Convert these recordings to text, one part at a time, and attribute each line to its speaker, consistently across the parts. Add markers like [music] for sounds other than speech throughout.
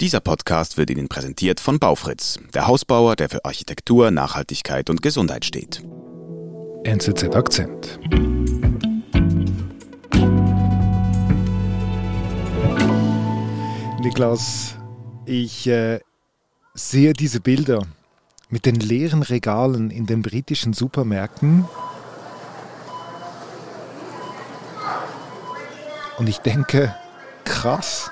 Speaker 1: Dieser Podcast wird Ihnen präsentiert von Baufritz, der Hausbauer, der für Architektur, Nachhaltigkeit und Gesundheit steht.
Speaker 2: NZZ Akzent. Niklas, ich äh, sehe diese Bilder mit den leeren Regalen in den britischen Supermärkten und ich denke, krass,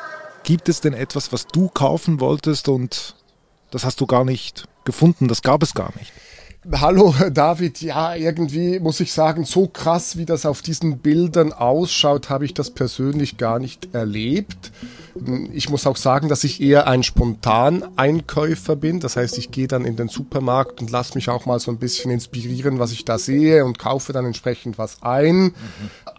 Speaker 2: Gibt es denn etwas, was du kaufen wolltest und das hast du gar nicht gefunden, das gab es gar nicht?
Speaker 3: Hallo [laughs] David, ja, irgendwie muss ich sagen, so krass wie das auf diesen Bildern ausschaut, habe ich das persönlich gar nicht erlebt. Ich muss auch sagen, dass ich eher ein Spontaneinkäufer bin. Das heißt, ich gehe dann in den Supermarkt und lasse mich auch mal so ein bisschen inspirieren, was ich da sehe und kaufe dann entsprechend was ein. Mhm.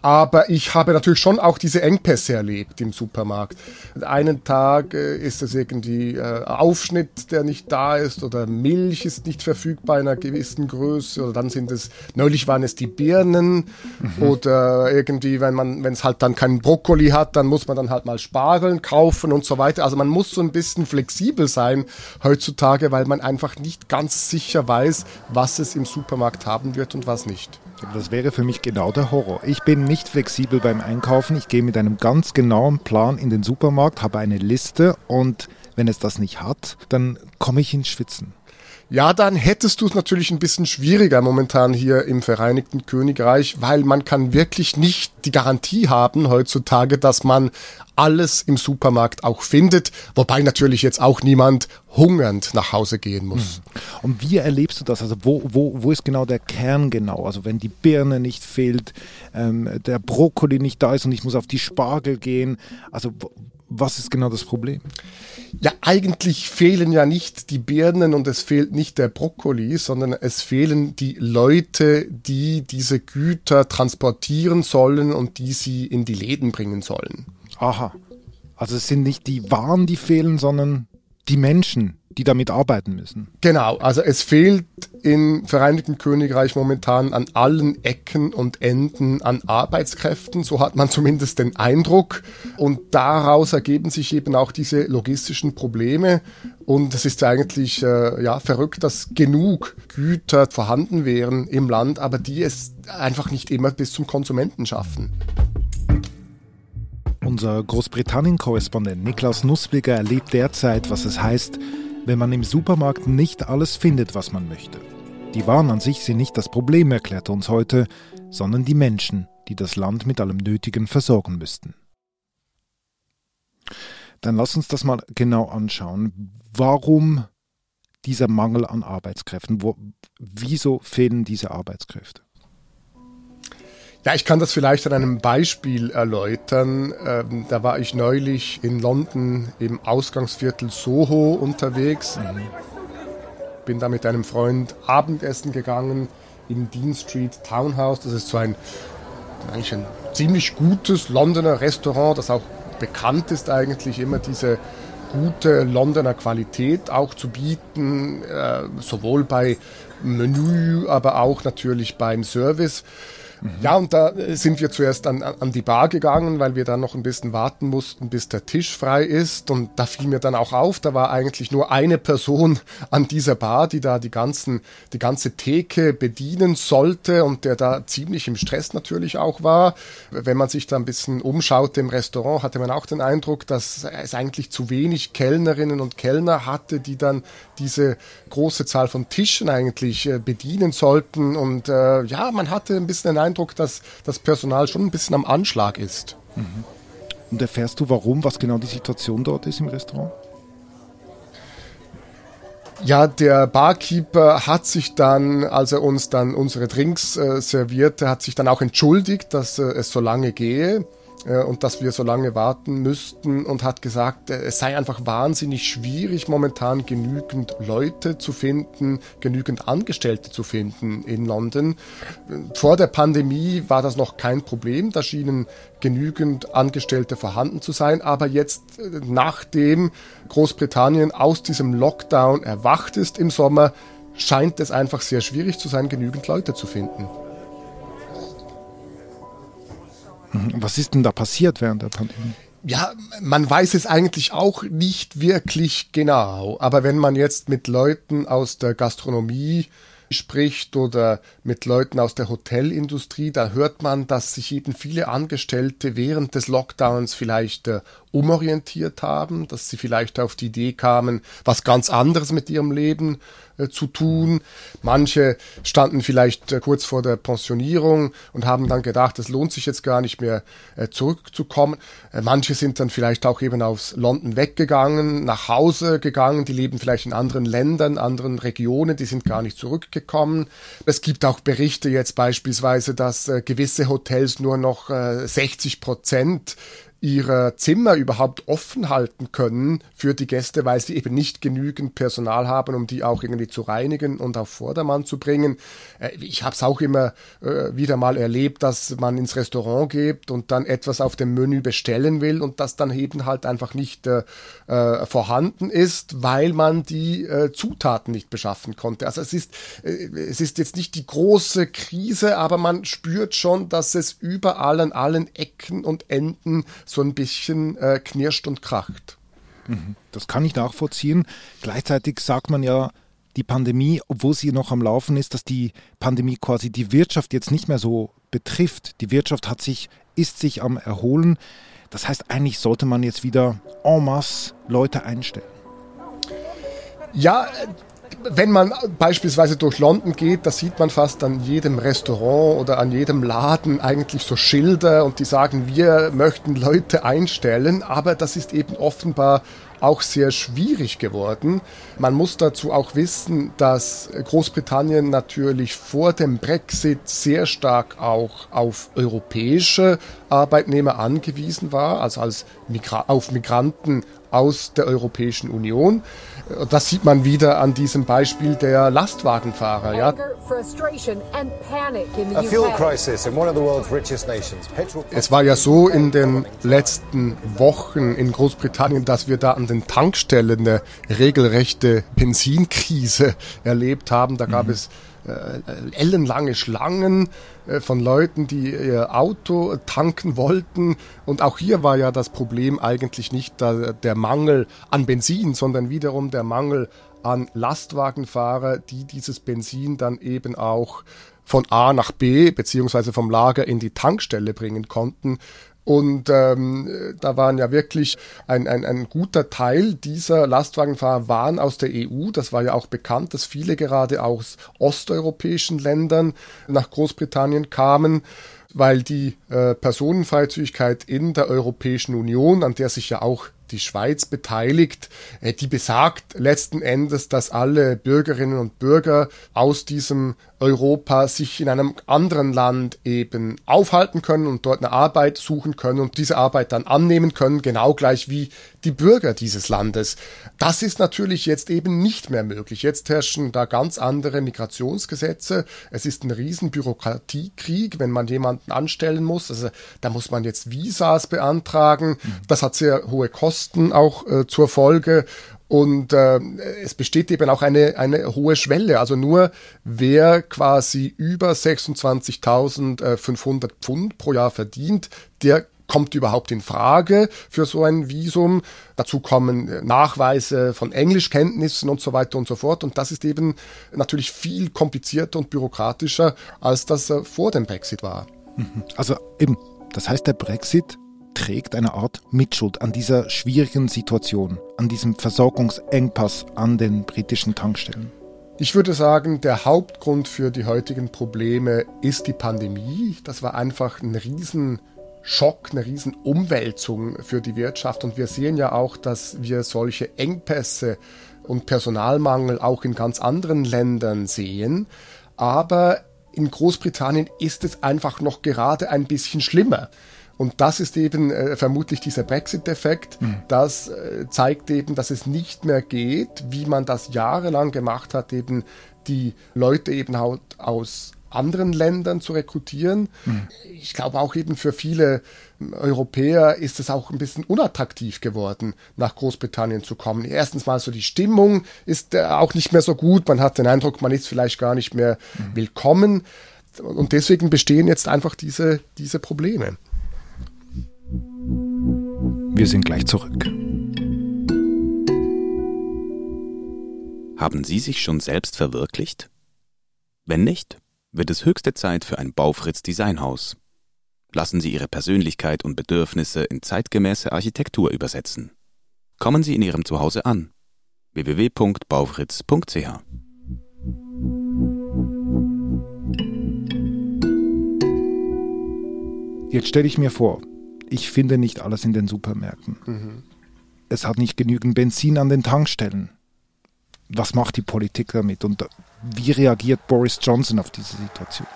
Speaker 3: Aber ich habe natürlich schon auch diese Engpässe erlebt im Supermarkt. Einen Tag äh, ist es irgendwie äh, Aufschnitt, der nicht da ist oder Milch ist nicht verfügbar in einer gewissen Größe oder dann sind es, neulich waren es die Birnen mhm. oder irgendwie, wenn man, wenn es halt dann keinen Brokkoli hat, dann muss man dann halt mal Spargeln kaufen und so weiter. Also man muss so ein bisschen flexibel sein heutzutage, weil man einfach nicht ganz sicher weiß, was es im Supermarkt haben wird und was nicht.
Speaker 2: Das wäre für mich genau der Horror. Ich bin nicht flexibel beim Einkaufen. Ich gehe mit einem ganz genauen Plan in den Supermarkt, habe eine Liste und wenn es das nicht hat, dann komme ich ins Schwitzen.
Speaker 3: Ja, dann hättest du es natürlich ein bisschen schwieriger momentan hier im Vereinigten Königreich, weil man kann wirklich nicht die Garantie haben heutzutage, dass man alles im Supermarkt auch findet, wobei natürlich jetzt auch niemand hungernd nach Hause gehen muss. Hm.
Speaker 2: Und wie erlebst du das? Also wo, wo, wo ist genau der Kern genau? Also wenn die Birne nicht fehlt, ähm, der Brokkoli nicht da ist und ich muss auf die Spargel gehen, also was ist genau das Problem?
Speaker 3: Ja, eigentlich fehlen ja nicht die Birnen und es fehlt nicht der Brokkoli, sondern es fehlen die Leute, die diese Güter transportieren sollen und die sie in die Läden bringen sollen.
Speaker 2: Aha. Also es sind nicht die Waren, die fehlen, sondern die Menschen, die damit arbeiten müssen.
Speaker 3: Genau, also es fehlt im Vereinigten Königreich momentan an allen Ecken und Enden an Arbeitskräften, so hat man [laughs] zumindest den Eindruck. Und daraus ergeben sich eben auch diese logistischen Probleme. Und es ist eigentlich äh, ja verrückt, dass genug Güter vorhanden wären im Land, aber die es einfach nicht immer bis zum Konsumenten schaffen.
Speaker 2: Unser Großbritannien-Korrespondent Niklas Nussbliger erlebt derzeit, was es heißt, wenn man im Supermarkt nicht alles findet, was man möchte. Die Waren an sich sind nicht das Problem, erklärt er uns heute, sondern die Menschen, die das Land mit allem Nötigen versorgen müssten. Dann lass uns das mal genau anschauen. Warum dieser Mangel an Arbeitskräften? Wo, wieso fehlen diese Arbeitskräfte?
Speaker 3: Ja, ich kann das vielleicht an einem Beispiel erläutern. Ähm, da war ich neulich in London im Ausgangsviertel Soho unterwegs. Mhm. Bin da mit einem Freund Abendessen gegangen im Dean Street Townhouse. Das ist so ein, eigentlich ein ziemlich gutes Londoner Restaurant, das auch bekannt ist eigentlich immer diese gute Londoner Qualität auch zu bieten, äh, sowohl bei Menü, aber auch natürlich beim Service. Mhm. Ja, und da sind wir zuerst an, an die Bar gegangen, weil wir dann noch ein bisschen warten mussten, bis der Tisch frei ist. Und da fiel mir dann auch auf, da war eigentlich nur eine Person [laughs] an dieser Bar, die da die ganzen, die ganze Theke bedienen sollte und der da ziemlich im Stress natürlich auch war. Wenn man sich da ein bisschen umschaut im Restaurant, hatte man auch den Eindruck, dass es eigentlich zu wenig Kellnerinnen und Kellner hatte, die dann diese große Zahl von Tischen eigentlich äh, bedienen sollten. Und äh, ja, man hatte ein bisschen den Eindruck, Eindruck, dass das Personal schon ein bisschen am Anschlag ist.
Speaker 2: Mhm. Und erfährst du, warum, was genau die Situation dort ist im Restaurant?
Speaker 3: Ja, der Barkeeper hat sich dann, als er uns dann unsere Drinks äh, servierte, hat sich dann auch entschuldigt, dass äh, es so lange gehe. Äh, und dass wir so lange warten müssten und hat gesagt, äh, es sei einfach wahnsinnig schwierig, momentan genügend Leute zu finden, genügend Angestellte zu finden in London. Vor der Pandemie war das noch kein Problem, da schienen genügend Angestellte vorhanden zu sein, aber jetzt, äh, nachdem Großbritannien aus diesem Lockdown erwacht ist im Sommer, scheint es einfach sehr schwierig zu sein, genügend Leute zu finden.
Speaker 2: Was ist denn da passiert während der Pandemie?
Speaker 3: Ja, man weiß es eigentlich auch nicht wirklich genau. Aber wenn man jetzt mit Leuten aus der Gastronomie spricht oder mit Leuten aus der Hotelindustrie, da hört man, dass sich eben viele Angestellte während des Lockdowns vielleicht äh, umorientiert haben, dass sie vielleicht auf die Idee kamen, was ganz anderes mit ihrem Leben äh, zu tun. Manche standen vielleicht äh, kurz vor der Pensionierung und haben dann gedacht, es lohnt sich jetzt gar nicht mehr äh, zurückzukommen. Äh, manche sind dann vielleicht auch eben aus London weggegangen, nach Hause gegangen, die leben vielleicht in anderen Ländern, anderen Regionen, die sind gar nicht zurückgekommen. Es gibt auch Berichte jetzt beispielsweise, dass äh, gewisse Hotels nur noch 60 äh, Prozent ihre Zimmer überhaupt offen halten können für die Gäste, weil sie eben nicht genügend Personal haben, um die auch irgendwie zu reinigen und auf Vordermann zu bringen. Äh, ich habe es auch immer äh, wieder mal erlebt, dass man ins Restaurant geht und dann etwas auf dem Menü bestellen will und das dann eben halt einfach nicht äh, vorhanden ist, weil man die Zutaten nicht beschaffen konnte. Also es ist, es ist jetzt nicht die große Krise, aber man spürt schon, dass es überall an allen Ecken und Enden so ein bisschen äh, knirscht und kracht.
Speaker 2: Mhm. Das kann ich nachvollziehen. Gleichzeitig sagt man ja, die Pandemie, obwohl sie noch am Laufen ist, dass die Pandemie quasi die Wirtschaft jetzt nicht mehr so betrifft. Die Wirtschaft hat sich, ist sich am Erholen. Das heißt, eigentlich sollte man jetzt wieder en masse Leute einstellen.
Speaker 3: Ja, wenn man beispielsweise durch London geht, da sieht man fast an jedem Restaurant oder an jedem Laden eigentlich so Schilder und die sagen, wir möchten Leute einstellen, aber das ist eben offenbar auch sehr schwierig geworden. Man muss dazu auch wissen, dass Großbritannien natürlich vor dem Brexit sehr stark auch auf europäische Arbeitnehmer angewiesen war, also als Migra auf Migranten aus der Europäischen Union. Das sieht man wieder an diesem Beispiel der Lastwagenfahrer. Ja. Es war ja so in den letzten Wochen in Großbritannien, dass wir da an den Tankstellen eine regelrechte Benzinkrise erlebt haben. Da gab mhm. es äh, ellenlange Schlangen äh, von Leuten, die ihr Auto tanken wollten. Und auch hier war ja das Problem eigentlich nicht der, der Mangel an Benzin, sondern wiederum der Mangel an Lastwagenfahrer, die dieses Benzin dann eben auch von A nach B beziehungsweise vom Lager in die Tankstelle bringen konnten. Und ähm, da waren ja wirklich ein, ein, ein guter Teil dieser Lastwagenfahrer waren aus der EU. Das war ja auch bekannt, dass viele gerade aus osteuropäischen Ländern nach Großbritannien kamen weil die äh, Personenfreizügigkeit in der Europäischen Union, an der sich ja auch die Schweiz beteiligt, äh, die besagt letzten Endes, dass alle Bürgerinnen und Bürger aus diesem Europa sich in einem anderen Land eben aufhalten können und dort eine Arbeit suchen können und diese Arbeit dann annehmen können, genau gleich wie die Bürger dieses Landes. Das ist natürlich jetzt eben nicht mehr möglich. Jetzt herrschen da ganz andere Migrationsgesetze. Es ist ein riesen Bürokratiekrieg, wenn man jemanden anstellen muss. Also da muss man jetzt Visas beantragen. Das hat sehr hohe Kosten auch äh, zur Folge. Und äh, es besteht eben auch eine, eine hohe Schwelle. Also nur wer quasi über 26.500 Pfund pro Jahr verdient, der kommt überhaupt in Frage für so ein Visum. Dazu kommen äh, Nachweise von Englischkenntnissen und so weiter und so fort. Und das ist eben natürlich viel komplizierter und bürokratischer, als das äh, vor dem Brexit war.
Speaker 2: Mhm. Also eben, das heißt, der Brexit trägt eine Art Mitschuld an dieser schwierigen Situation, an diesem Versorgungsengpass an den britischen Tankstellen?
Speaker 3: Ich würde sagen, der Hauptgrund für die heutigen Probleme ist die Pandemie. Das war einfach ein Riesenschock, eine Riesenumwälzung für die Wirtschaft. Und wir sehen ja auch, dass wir solche Engpässe und Personalmangel auch in ganz anderen Ländern sehen. Aber in Großbritannien ist es einfach noch gerade ein bisschen schlimmer. Und das ist eben äh, vermutlich dieser Brexit-Effekt. Mhm. Das äh, zeigt eben, dass es nicht mehr geht, wie man das jahrelang gemacht hat, eben die Leute eben halt aus anderen Ländern zu rekrutieren. Mhm. Ich glaube auch eben für viele Europäer ist es auch ein bisschen unattraktiv geworden, nach Großbritannien zu kommen. Erstens mal so die Stimmung ist äh, auch nicht mehr so gut. Man hat den Eindruck, man ist vielleicht gar nicht mehr mhm. willkommen. Und deswegen bestehen jetzt einfach diese, diese Probleme.
Speaker 2: Wir sind gleich zurück.
Speaker 1: Haben Sie sich schon selbst verwirklicht? Wenn nicht, wird es höchste Zeit für ein Baufritz Designhaus. Lassen Sie Ihre Persönlichkeit und Bedürfnisse in zeitgemäße Architektur übersetzen. Kommen Sie in Ihrem Zuhause an. www.baufritz.ch
Speaker 2: Jetzt stelle ich mir vor, ich finde nicht alles in den Supermärkten. Mhm. Es hat nicht genügend Benzin an den Tankstellen. Was macht die Politik damit und wie reagiert Boris Johnson auf diese Situation?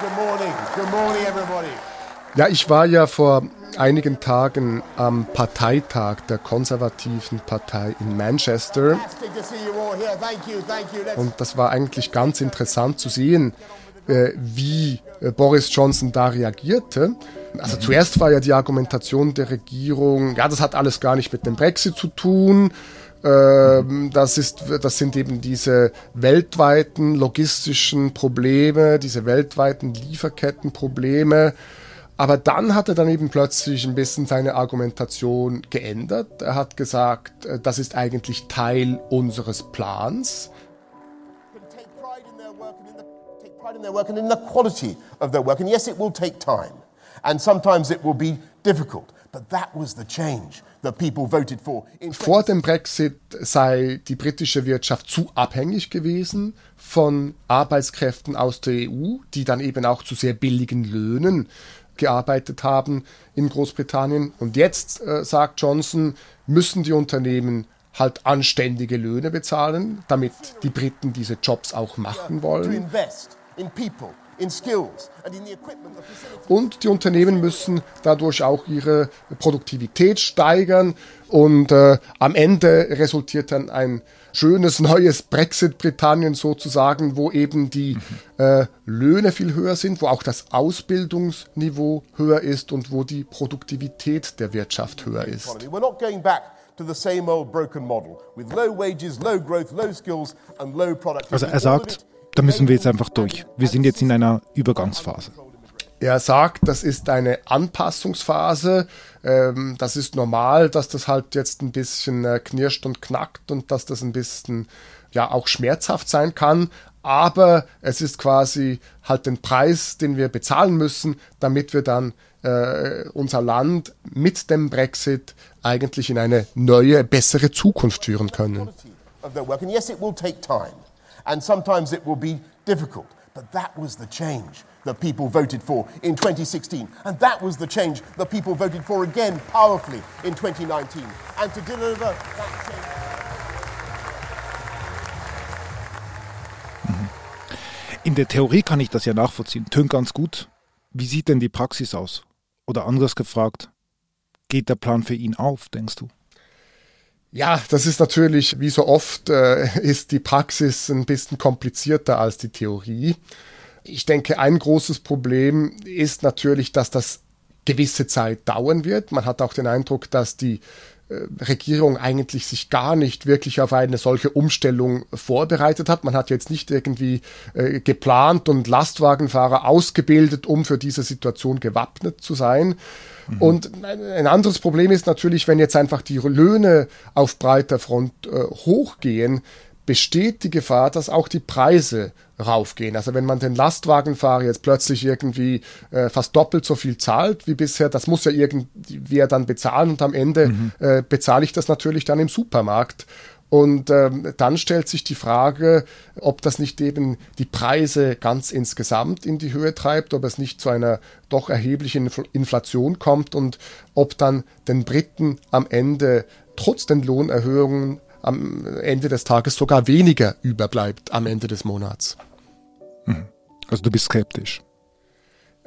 Speaker 3: Good morning. Good morning, everybody. Ja, ich war ja vor einigen Tagen am Parteitag der konservativen Partei in Manchester. Und das war eigentlich ganz interessant zu sehen, wie äh, Boris Johnson da reagierte. Also zuerst war ja die Argumentation der Regierung, ja, das hat alles gar nicht mit dem Brexit zu tun. Ähm, das, ist, das sind eben diese weltweiten logistischen Probleme, diese weltweiten Lieferkettenprobleme. Aber dann hat er dann eben plötzlich ein bisschen seine Argumentation geändert. Er hat gesagt, äh, das ist eigentlich Teil unseres Plans. Pride in their work and in the quality of their work. And yes, it will take time. And sometimes it will be difficult. But that was the change that people voted for. Vor dem Brexit sei die britische Wirtschaft zu abhängig gewesen von Arbeitskräften aus der EU, die dann eben auch zu sehr billigen Löhnen gearbeitet haben in Großbritannien. Und jetzt, äh, sagt Johnson, müssen die Unternehmen halt anständige Löhne bezahlen, damit die Briten diese Jobs auch machen wollen. Und die Unternehmen müssen dadurch auch ihre Produktivität steigern. Und äh, am Ende resultiert dann ein schönes neues Brexit-Britannien sozusagen, wo eben die äh, Löhne viel höher sind, wo auch das Ausbildungsniveau höher ist und wo die Produktivität der Wirtschaft höher ist.
Speaker 2: Also er sagt, da müssen wir jetzt einfach durch. Wir sind jetzt in einer Übergangsphase.
Speaker 3: Er sagt, das ist eine Anpassungsphase. Ähm, das ist normal, dass das halt jetzt ein bisschen äh, knirscht und knackt und dass das ein bisschen ja auch schmerzhaft sein kann. Aber es ist quasi halt den Preis, den wir bezahlen müssen, damit wir dann äh, unser Land mit dem Brexit eigentlich in eine neue, bessere Zukunft führen können. Yes, it will take time and sometimes it will be difficult. But that was the change that people voted for in 2016. And that was the change that people voted for again powerfully in 2019. And to deliver that change.
Speaker 2: In der Theorie kann ich das ja nachvollziehen. Tönt ganz gut. Wie sieht denn die Praxis aus? Oder anders gefragt, geht der Plan für ihn auf, denkst du?
Speaker 3: Ja, das ist natürlich, wie so oft, äh, ist die Praxis ein bisschen komplizierter als die Theorie. Ich denke, ein großes Problem ist natürlich, dass das gewisse Zeit dauern wird. Man hat auch den Eindruck, dass die Regierung eigentlich sich gar nicht wirklich auf eine solche Umstellung vorbereitet hat. Man hat jetzt nicht irgendwie äh, geplant und Lastwagenfahrer ausgebildet, um für diese Situation gewappnet zu sein. Mhm. Und ein anderes Problem ist natürlich, wenn jetzt einfach die Löhne auf breiter Front äh, hochgehen, besteht die Gefahr, dass auch die Preise raufgehen. Also wenn man den Lastwagenfahrer jetzt plötzlich irgendwie äh, fast doppelt so viel zahlt wie bisher, das muss ja irgendwer dann bezahlen und am Ende mhm. äh, bezahle ich das natürlich dann im Supermarkt. Und ähm, dann stellt sich die Frage, ob das nicht eben die Preise ganz insgesamt in die Höhe treibt, ob es nicht zu einer doch erheblichen Inflation kommt und ob dann den Briten am Ende trotz den Lohnerhöhungen am Ende des Tages sogar weniger überbleibt am Ende des Monats.
Speaker 2: Mhm. Also du bist skeptisch.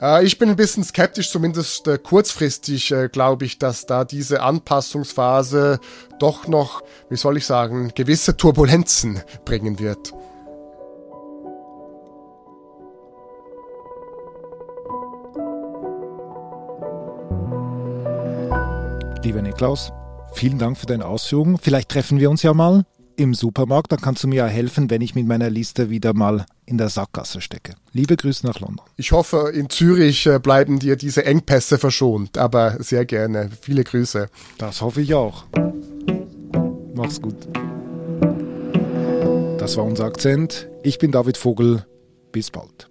Speaker 3: Äh, ich bin ein bisschen skeptisch, zumindest äh, kurzfristig äh, glaube ich, dass da diese Anpassungsphase doch noch, wie soll ich sagen, gewisse Turbulenzen bringen wird.
Speaker 2: Lieber Niklaus, Vielen Dank für deine Ausführungen. Vielleicht treffen wir uns ja mal. im Supermarkt, dann kannst du mir ja helfen, wenn ich mit meiner Liste wieder mal in der Sackgasse stecke. Liebe Grüße nach London.
Speaker 3: Ich hoffe, in Zürich äh, bleiben dir diese Engpässe verschont, aber sehr gerne. Viele Grüße.
Speaker 2: Das hoffe ich auch. Mach's gut. Das war unser Akzent. Ich bin David Vogel. Bis bald.